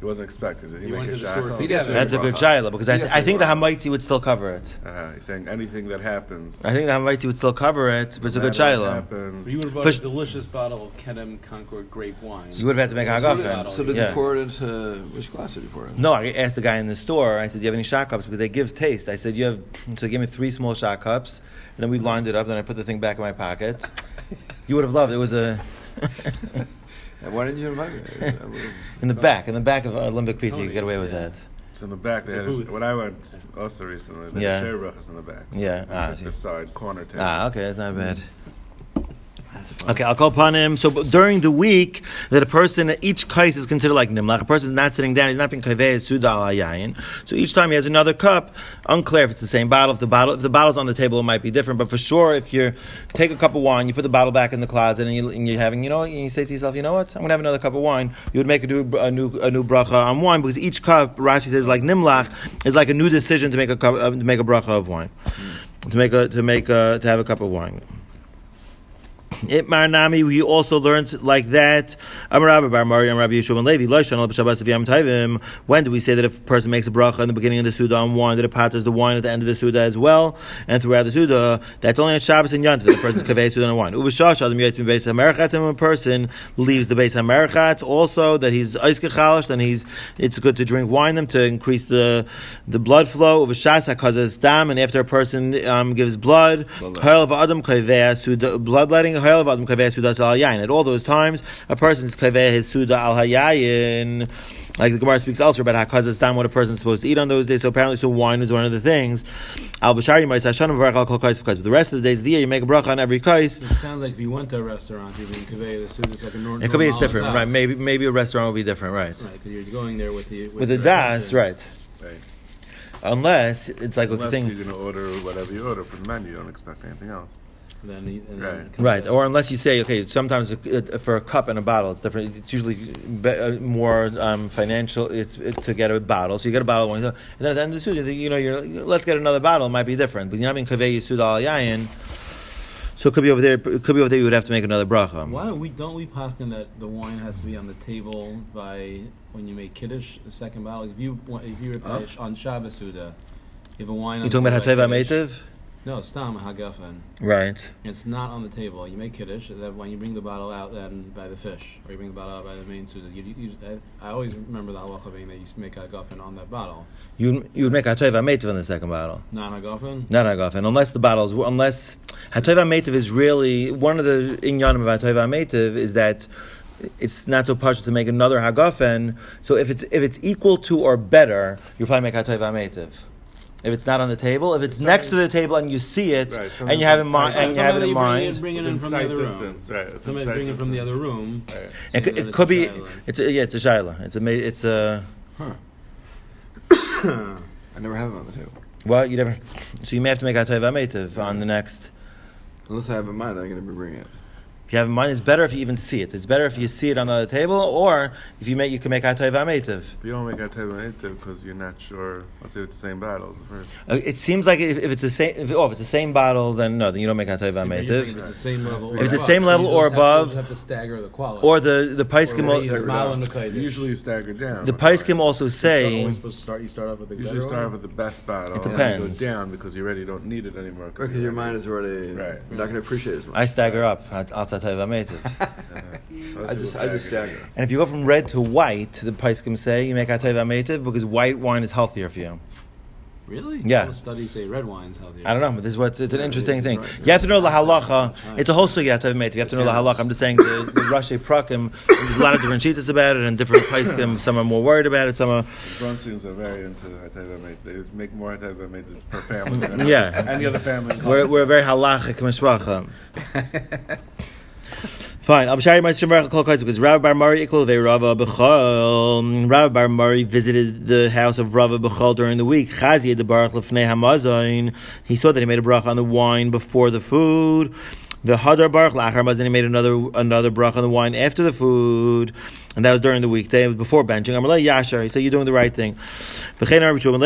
He wasn't expecting. Did he You make a to shot? store. He'd have to That's a make good bracha. shaila because I, th- I think the make hamaiti would still cover it. Uh, he's saying anything that happens. I think the hamaiti would still cover it, but it's a good matter shaila. you would have bought Fish- a delicious bottle of Kedem Concord grape wine. You would have had to make a So did hagafen. So did Yeah. you pour it into which glass did you pour it? in? No, I asked the guy in the store. I said, "Do you have any shot cups?" Because they give taste. I said, "You have." So they gave me three small shot cups, and then we lined it up. Then I put the thing back in my pocket. You would have loved it. It was a. (laughs) Why didn't you invite me? (laughs) In the back, in the back of Olympic Pizza, you Tony, can get away with yeah. that. It's in the back. They It's had a, when I went also recently, they Yeah. had share brachas in the back. So Yeah, I ah, took the side corner table. Ah, okay, that's not bad. Okay, I'll call upon him. So during the week, that a person, each kais is considered like nimlach. A person is not sitting down; he's not being kaveh suda al. So each time he has another cup, unclear if it's the same bottle. If the bottle, if the bottle's on the table, it might be different. But for sure, if you take a cup of wine, you put the bottle back in the closet, and, you, you're having, you know, you say to yourself, you know what, I'm gonna have another cup of wine. You would make a new, a new, a new bracha on wine because each cup, Rashi says, like nimlach, is like a new decision to make a cup, uh, to make a bracha of wine, to make a, to make a, to have a cup of wine. Itmar Nami, we also learned like that. Amar Rabbi Bar Mari and Rabbi Yehoshua ben Levi. Lo Shanal B'Shabbos V'Yam Tovim. When do we say that if a person makes a bracha in the beginning of the Suda on wine, that it patters the wine at the end of the Suda as well, and throughout the Suda, that's only on Shabbos and that the person's kaveh Suda on wine. Uvashash Adam Yotzim Beis HaMerachat, and when a person leaves the Beis HaMerachat, also that he's Eiskechalish, then he's, it's good to drink wine them to increase the, the blood flow. Uvashas HaKazaz Dam, and after a person um, gives blood, Bloodletting. Ha'el of Adam kaveh Suda, bloodletting, Ha'el of Adam kaveh Suda al Yayin. At all those times, a person's kaveh his Suda al Hayayin. Like the Gemara speaks elsewhere about hakazas dam, what a person's supposed to eat on those days. So apparently, so wine is one of the things. Al b'shari might say Hashanah v'varach al kol kais v'kais. But the rest of the days of the year, you make a bracha on every kais. It sounds like if you went to a restaurant, you can convey the suit. It's like a normal. It could be it's different, right? Maybe maybe a restaurant will be different, right? Right, because you're going there with the With the your das, right? Right. Unless it's like a Unless thing. you're going to order whatever you order from the menu, you don't expect anything else. Then, he- and Right. then Right, or unless you say, okay, sometimes for a cup and a bottle, it's different. It's usually uh, more um, financial. It's, it, to get a bottle, so you get a bottle of wine, and then at the end of the suit, you think, you know, you're let's get another bottle. It might be different, but you're not being kaveh yisud al yayin. So it could be over there. It could be over there. You would have to make another bracha. Why don't we don't we poskin that the wine has to be on the table by when you make kiddush the second bottle? If you wa- if you Huh? were on Shabbos Suda, you have a wine. You talking the about table hateva at Kiddush. meitiv? No, stam hagafen. Right. It's not on the table. You make kiddush. That when you bring the bottle out, then by the fish, or you bring the bottle out by the main suda. You, you, I, I always remember the halacha being that you make hagafen on that bottle, You you would make hateva meitiv on the second bottle. not hagafen. Not hagafen, unless the bottles, unless hateva meitiv is really one of the inyanim of hateva meitiv is that it's not so partial to make another hagafen. So if it's if it's equal to or better, you probably make hateva meitiv. If it's not on the table, if it's next to the table and you see it Right, and you have in mind and you have it in mind, Bring it, bring it in from the sight other room. right, Somebody sight bring it from the other room. Right. it, So could- then it could be shiloh. it's a, yeah it's a shaila. It's a ma- it's a (coughs) I never have it on the table. well you never so you may have to make hateva meitiv on the next. Unless I have in mind, I'm going to be bringing it. If you have in mind, it's better if you even see it. It's better if you see it on the table, or if you make, you can make hateva meitiv. But you don't make that table native because you're not sure. Let's say it's the same bottles. First. Uh, It seems like if, if it's the same, if, oh, if it's the same bottle, then no, then you don't make hateva You're saying meitiv. If it's the same level, If or it's the above, same level or just have to- above, you have to stagger the quality. Or the the paiskim, Or al- you just smile and look. Usually you stagger down. the with wine. paiskim also You're say always supposed to start. You start off with the Usually start one? with the best bottle. It and then depends. go down because you already don't need it anymore. Because your mind is already Right. You're not going to appreciate it as much. I stagger up. I'll hateva meitiv. (laughs) I just I just stagger. And if you go from red to white, the paiskim say you make hateva meitiv because white wine is healthier for you. Really? Yeah. All the studies say red wine's healthier. I don't know, but this is what it's an Yeah, interesting thing. right. You have to know the halacha. It's a whole story you have to make. You have to know the halacha. I'm just saying the, the Rashi Prakim. There's a lot of different sheets about it, and different paiskim. Some are more worried about it. Some are. Brunstons are very into Hateva mate. They make more Hateva mate per family than Yeah. any other family. We're, we're very halachic mishpacha. (laughs) Fine. I'll share my shemar kol kaitz because Rabbi Bar Mari Rava Bar Mari visited the house of Rava b'chol during the week. Chazi the baruch lefnei. He saw that he made a bracha on the wine before the food. The hadar baruch lachar mazon. He made another another bracha on the wine after the food, and that was during the weekday. It was before benching. I'm like yashar. He said you're doing the right thing. Rabbi Yehoshua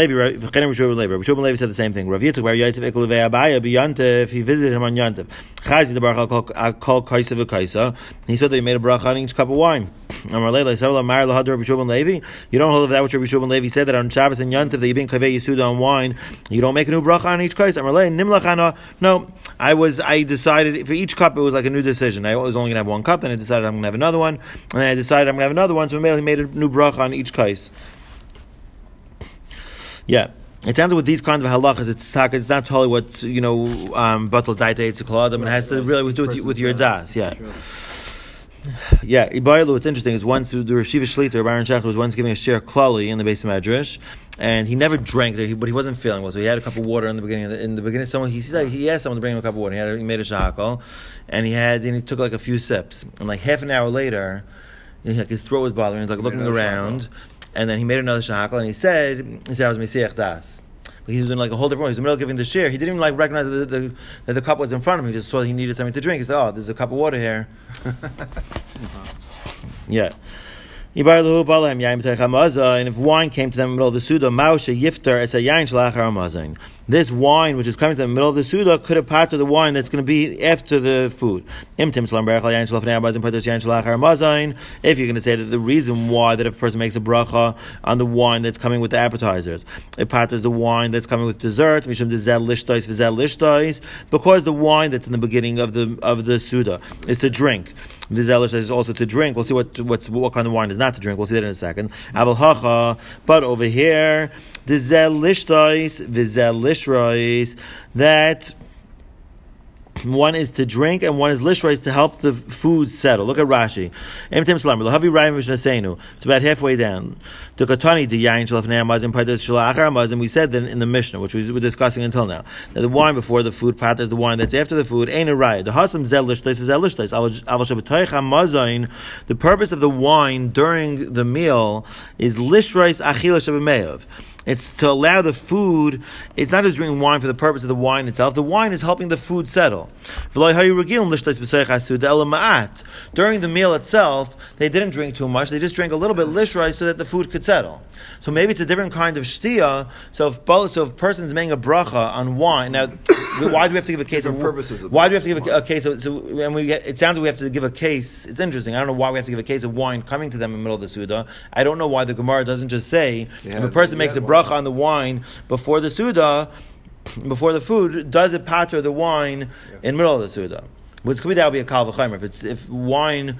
ben Levi. Said the same thing. Rav Yitzchak bar Yaitzev ikol ve Abaye b'yantev. He visited him on Yantev. Chazi the baruch al kol kaisa v'kaisa. He said that he made a bracha on each cup of wine. Amar Leila, Sarah Mar Lahad Rabbi Yehoshua ben Levi. You don't hold of that which Rabbi Yehoshua ben Levi said that on Shabbos and Yantiv that you bring kaveh yisuda on wine. You don't make a new bracha on each kais. Amar Leila, Nimlachana. No, I was. I decided for each cup it was like a new decision. I was only going to have one cup, and I decided I'm going to have another one, and I decided I'm going to have another one. So he made a new bracha on each kais. Yeah. It sounds like with these kinds of halachas, it's it's not totally what you know, um, batal daita it's a I mean, it has to really do with, with your das, yeah. Yeah, Ibailu, it's interesting. Is once the Rashiva Shlita, Baron Shechter, was once giving a share klali in the base of Medrash, and he never drank it, but he wasn't feeling well, so he had a cup of water in the beginning. Of the, in the beginning, someone he said he asked someone to bring him a cup of water. He, had he made a shahakal, and he had and he took like a few sips, and like half an hour later, he- like his throat was bothering. He was like looking around, and then he made another shahakal, and he said he said I was Mesiach Das. But he was in like a whole different. He was in the middle of giving the share. He didn't even like recognize that the, the, that the cup was in front of him. He just saw he needed something to drink. He said, "Oh, there's a cup of water here." (laughs) Yeah. Yibar lehu balahem yaim b'tech hamaza, and if wine came to them in the middle of the suda, maushe yifter es a yain shalachar. This wine, which is coming to the middle of the suda, could have part of the wine that's going to be after the food. If you're going to say that the reason why that if a person makes a bracha on the wine that's coming with the appetizers, it patters the wine that's coming with dessert, because the wine that's in the beginning of the of the suda is to drink. The zelish is also to drink. We'll see what what's what kind of wine is not to drink. We'll see that in a second. But over here, the zelishtois, the zelishrois, that one is to drink and one is lishrois to help the food settle. Look at Rashi. It's about halfway down. The the patas. We said that in the Mishnah, which we were discussing until now, that the wine before the food patters the wine that's after the food ain't a. The. The purpose of the wine during the meal is lishrais achila shabameyav. It's to allow the food. It's not just drinking wine for the purpose of the wine itself. The wine is helping the food settle. During the meal itself, they didn't drink too much. They just drank a little bit lishrai so that the food could settle. So maybe it's a different kind of shtia. So if both, so if a person's making a bracha on wine, now (coughs) why do we have to give a case of purposes of Why do we have to give a, a case of? So and we get, it sounds like we have to give a case. It's interesting. I don't know why we have to give a case of wine coming to them in the middle of the suda. I don't know why the Gemara doesn't just say if a person makes a bracha on the wine before the suda, before the food, does it patter the wine in the middle of the suda? Which could be that would be a kal v'chaimer. If it's if wine.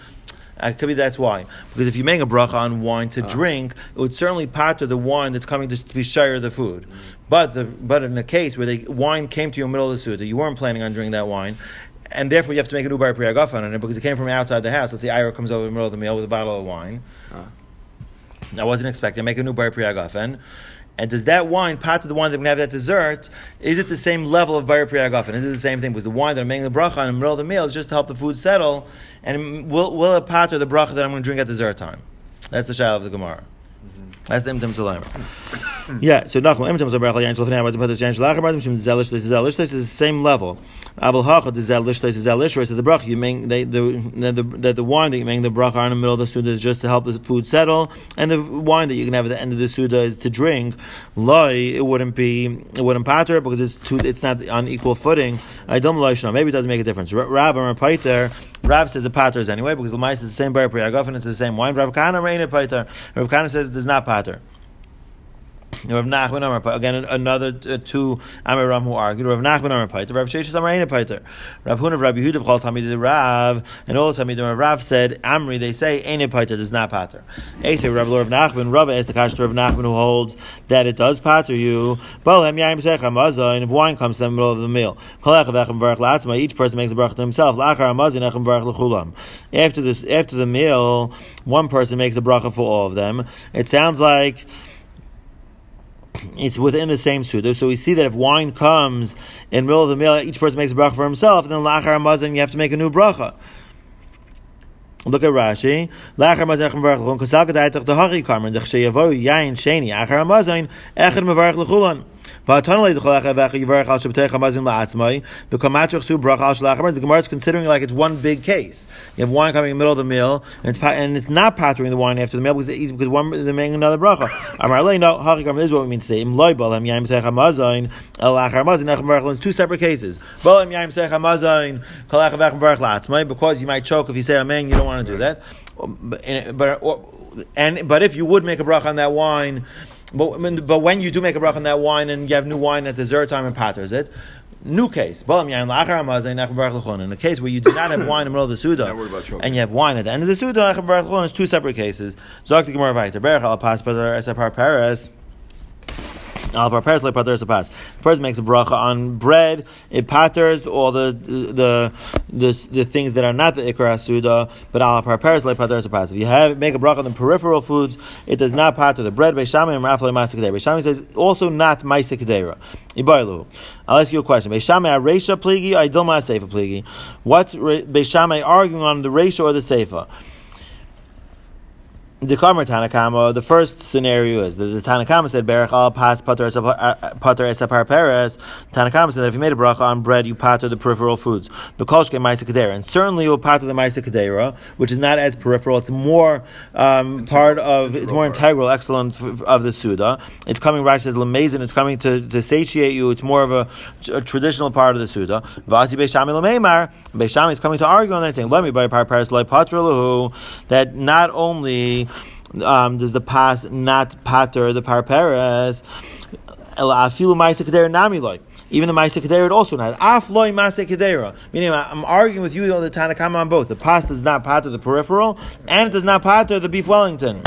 Uh, it could be that's why. Because if you make a bracha on wine to drink, it would certainly patter the wine that's coming to, to be shire the food. But the but in a case where the wine came to you in the middle of the suda, you weren't planning on drinking that wine, and therefore you have to make an ubar priyagafan on it because it came from outside the house. Let's say Ira comes over in the middle of the meal with a bottle of wine. I wasn't expecting. Make a new bar priyagafen. And does that wine, part of the wine that we're going to have that dessert, is it the same level of bar priyagafen? Is it the same thing? Because the wine that I'm making the bracha on in the middle of the meal is just to help the food settle. And will, will it part of the bracha that I'm going to drink at dessert time? That's the shayla of the Gemara. That's the. Yeah, so Nachum imtim salamer yain shalafnei amazim patas yain shalachar amazim shim zelish this zelish this is the same level. Abel hacha the zelish is zelish so the bracha you the the, the, the wine that you make the bracha on in the middle of the suda is just to help the food settle, and the wine that you can have at the end of the suda is to drink. Loi it wouldn't be it wouldn't patter because it's too it's not on equal footing. I don't loishna. Maybe it doesn't make a difference. Ra- Rav and Paiter. Rav says it patters anyway because the mice is the same bar priyagafen it's the same wine. Rav Kahana reina Paiter. Rav Kahana says it does not patter platter Rav Nachman Amar Paiter. Again, another uh, two Amiram who argued. Rav Nachman Amar Paiter. Rav Sheish Amar Eina Paiter. Rav Hun of Rabbi Yehuda of Chol Tamid Rav and all Tamid Rav said Amri. They say Eina Paiter does not patter. They say Rav Lord of Nachman. Rav is the Kash Rav Nachman who holds that it does patter you. Balhem Yaim Sech Hamazah. And if wine comes to the middle of the meal. Each person makes a bracha to himself. After this, after the meal, one person makes a bracha for all of them. It sounds like it's within the same suda. So we see that if wine comes in middle of the meal, each person makes a bracha for himself, and then lachar hamazon, you have to make a new bracha. Look at Rashi. Lachar echem mevarach dehachi karmen. Dech sheyavo yain sheni. Echem mevarach l'chulon. The Gemara is considering like it's one big case. You have wine coming in the middle of the meal, and it's, and it's not pattering the wine after the meal because, because one, they're making another bracha. No, hachi this is what we mean to say. Two separate cases. Because you might choke if you say amen, you don't want to do that. Um, but, and- but, or, and, but if you would make a bracha on that wine, but, but when you do make a bracha on that wine and you have new wine at dessert time and patters it, new case. Balam yain la'achar hamazon, echem mevarach l'chulon. In a case where you do not have wine in the middle of the suda, Not worried about choking. and you have wine at the end of the suda, echem mevarach l'chulon, it's two separate cases. Al pas bazar esapar paras. Al parperes le. The person makes a bracha on bread. It paters all the the the, the things that are not the ikar asuda, but al parperes le pater sapas. If you have make a bracha on the peripheral foods, it does not pater the bread. Beis Shammai and rafle ma'aseh kedera. Beis Shammai says also not ma'aseh kedera. Ibaylu. I'll ask you a question. Beis Shammai aresha pligi, I dilma seifa pligi. What's Beis Shammai arguing on the resha or the seifa? The Kamar Tanakama, the first scenario is that the Tanakama said, Berach al pas pater esapar peres. Tanakama said that if you made a bracha on bread, you pater the peripheral foods. The kolshke maisa kadera. And certainly you will pater the maisa kadera, which is not as peripheral, it's more um, part of, it's more integral, excellent of the Suda. It's coming, Rashi says, lamazin, it's coming to, to satiate you, it's more of a, a traditional part of the Suda. Vati Beis Shammai lameimar, Beis Shammai is coming to argue on that, saying, let me buy par peres loy that not only um, does the pas not pater the parperes? Even the ma'isa kedera also not. Af loy kedera. Meaning, I'm arguing with you all the Tanakama on both. The pas does not pater the peripheral, and it does not pater the beef Wellington.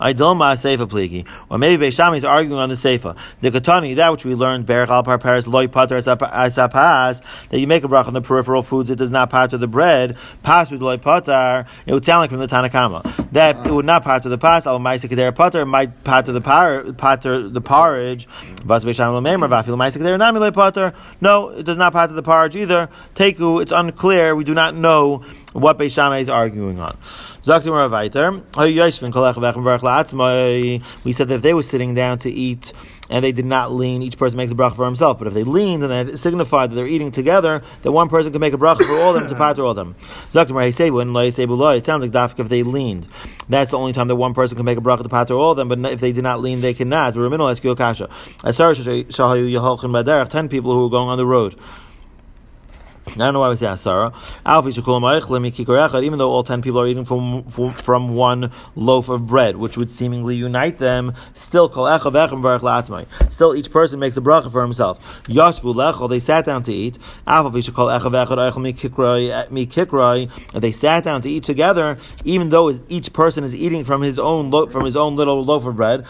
I don't ma seifa pligi. Or maybe Beis Shammai is arguing on the seifa. The katani, that which we learned, berach al parparis loy pater asapas, that you make a brach on the peripheral foods, it does not part of the bread, pas with loy pater, it would sound like from the Tanakama. That it would not part of the pas, al maisa kedera pater, might part of the par, pater, the porridge, vas Beis Shammai l'meimer, vafil maisa kedera nami loy pater. No, it does not part of the porridge either. Teku, it's unclear, we do not know what Beis Shammai is arguing on. We said that if they were sitting down to eat and they did not lean, each person makes a bracha for himself. But if they leaned, then that signified that they're eating together, that one person can make a bracha for all of them to (coughs) pater all them. It sounds like dafka if they leaned. That's the only time that one person can make a bracha to pater all them, but if they did not lean, they cannot. Ten people who are going on the road. I don't know why we say asara. Even though all ten people are eating from, from, one loaf of bread, which would seemingly unite them, still Still, each person makes a bracha for himself. Yashvu lechol. They sat down to eat. Eh, they sat down to eat together, even though each person is eating from his own lo- from his own little loaf of bread.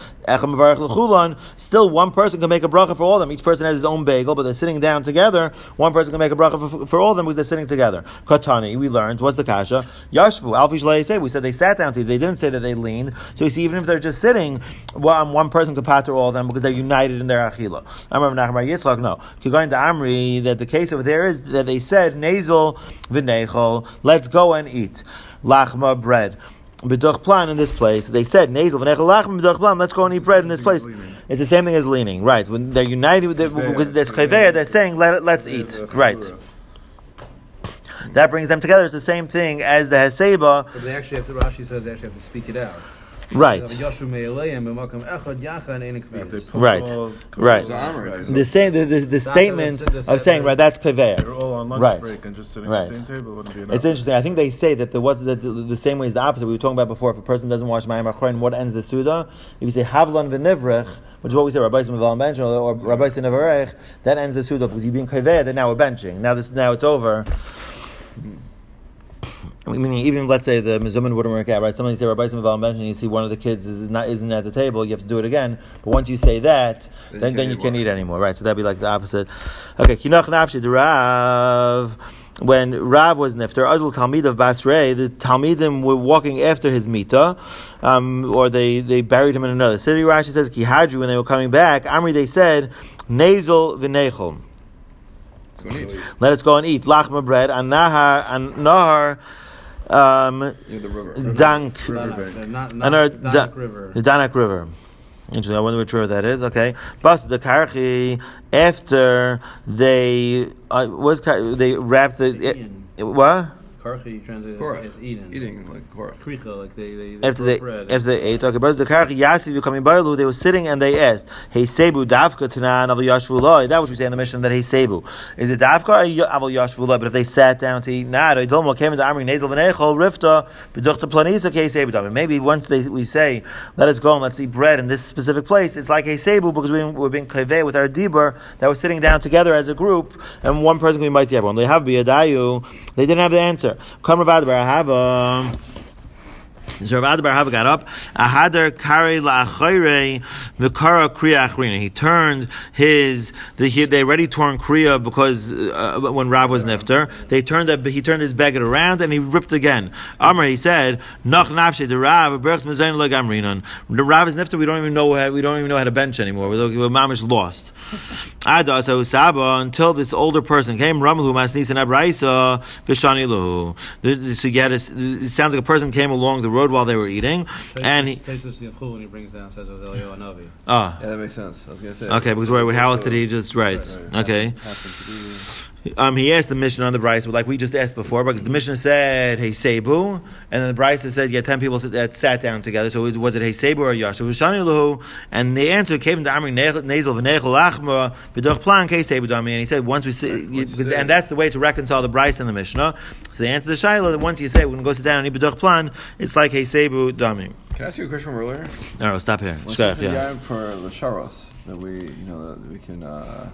Still, one person can make a bracha for all of them. Each person has his own bagel, but they're sitting down together. One person can make a bracha for for all of them because they're sitting together. Katani, we learned, what's the kasha? Yashvu, Alfish say, we said they sat down to eat. They didn't say that they leaned. So you see, even if they're just sitting, well, one person could pater all of them because they're united in their achila. I remember Nachmar Yitzchak, no. Going to Amri, that the case over there is that they said, nasal v'nechol, let's go and eat. Lachma, bread b'duch plan in this place. They said Nazel nasal v'nechalachim b'duch plan. Let's go and eat bread in this place. It's the same thing as leaning, right? When they're united with the, because there's kaveya, they're saying let let's eat, right? That brings them together. It's the same thing as the Heseba. But they actually have to, Rashi says they actually have to speak it out. Right. Right. Right. The same the, the, the statement of saying right that's They're all on lunch Right. break and just sitting Right. at the same table. Wouldn't be enough. It's interesting. I think they say that the what's the, the, the same way is the opposite. We were talking about before. If a person doesn't wash mayim achorin, what ends the suda? If you say havlan v'nivrech, which is what we say, Rabbi Simon bench or Rabbi Sinavarech, that ends the suda because you're being kaveya. Then now we're benching. Now this now it's over. Meaning, even let's say the mizuman wouldn't work out, right? Somebody say Rabbi Simon and you see one of the kids is not isn't at the table. You have to do it again. But once you say that, Then then you then can't you eat can't eat anymore, right? So that'd be like the opposite. Okay, kinach nafshi the Rav. When Rav was nifter, Azul Talmid of Basrei, the Talmidim were walking after his mita, um, or they, they buried him in another city. Rashi says Kihadru when they were coming back. Amri they said Nazel v'nechol. Let's go and eat. Let us go and eat lachma bread and nahar and nahar. Um, Near the river. dank Riverbank. Not, and not, our Danik Da- River. the Danak River. Interesting. I wonder which river that is. Okay, but the karchi after they uh, was they wrapped the Eden. it, what Karchi translated Korach. as, as Eden. Eating like korach. Kricha, like they, they, they after broke they bread. after they ate. Okay, but the karchi yasiv you coming by they were sitting and they asked, "Hey sebu davka tanan aval yashvu loy." That was we say in the mission that hey sebu is it davka or y- aval yashvu loy? But if they sat down to eat, nah, they told them came into amri nazel v'nechol rifta b'duchta planisa hey sebu davka. Maybe once they we say, "Let us go and let's eat bread in this specific place," it's like hey sebu because we, we're being kaveh with our dibur that we're sitting down together as a group and one person can be mighty everyone. They have biyadayu. They didn't have the answer. I have um, So Rav Bar Hava got up. Ahadar kari la'achayre v'kara kriya achrina. He turned his. The, he, they already torn kriya because uh, when Rav was nifter, they turned. The, he turned his beggar around and he ripped again. Amr, he said, "Nach nafshe the Rav berchs mezayin legamrinon." The Rav is nifter. We don't even know. How, we don't even know how to bench anymore. We're, we're mamish lost. (laughs) Ada so Saba until this older person came. Ramlu masnis and Abraisa v'shani luhu. So you get it sounds like a person came along the road while they were eating, and he. Tastes this Yechul he brings down says it was Eliyahu Hanavi. Ah, Yeah, that makes sense. I was gonna say. okay. Because where, how else did he just right? Right, right. Okay. Happened to be Um, he asked the mission on the Bryce, like we just asked before, because the mission said Hey Sebu, and then the Bryce said yeah, ten people that sat down together. So it- was it Hey Sebu or Yash? It was Shani Luhu, and the answer came to Amri Nazel v'Nechel Achma b'Doch Plan Hey Sebu Dami, and he said once we say, Right, you- once you because- and that's the way to reconcile the Bryce and the Mishnah. So the answer to the Shaila that once you say we're going to go sit down and eat b'Doch Plan, it's like Hey Sebu Dami. Can I ask you a question from earlier? No, no, stop here. What's the yeah. for the sharos that we, you know, that we can uh,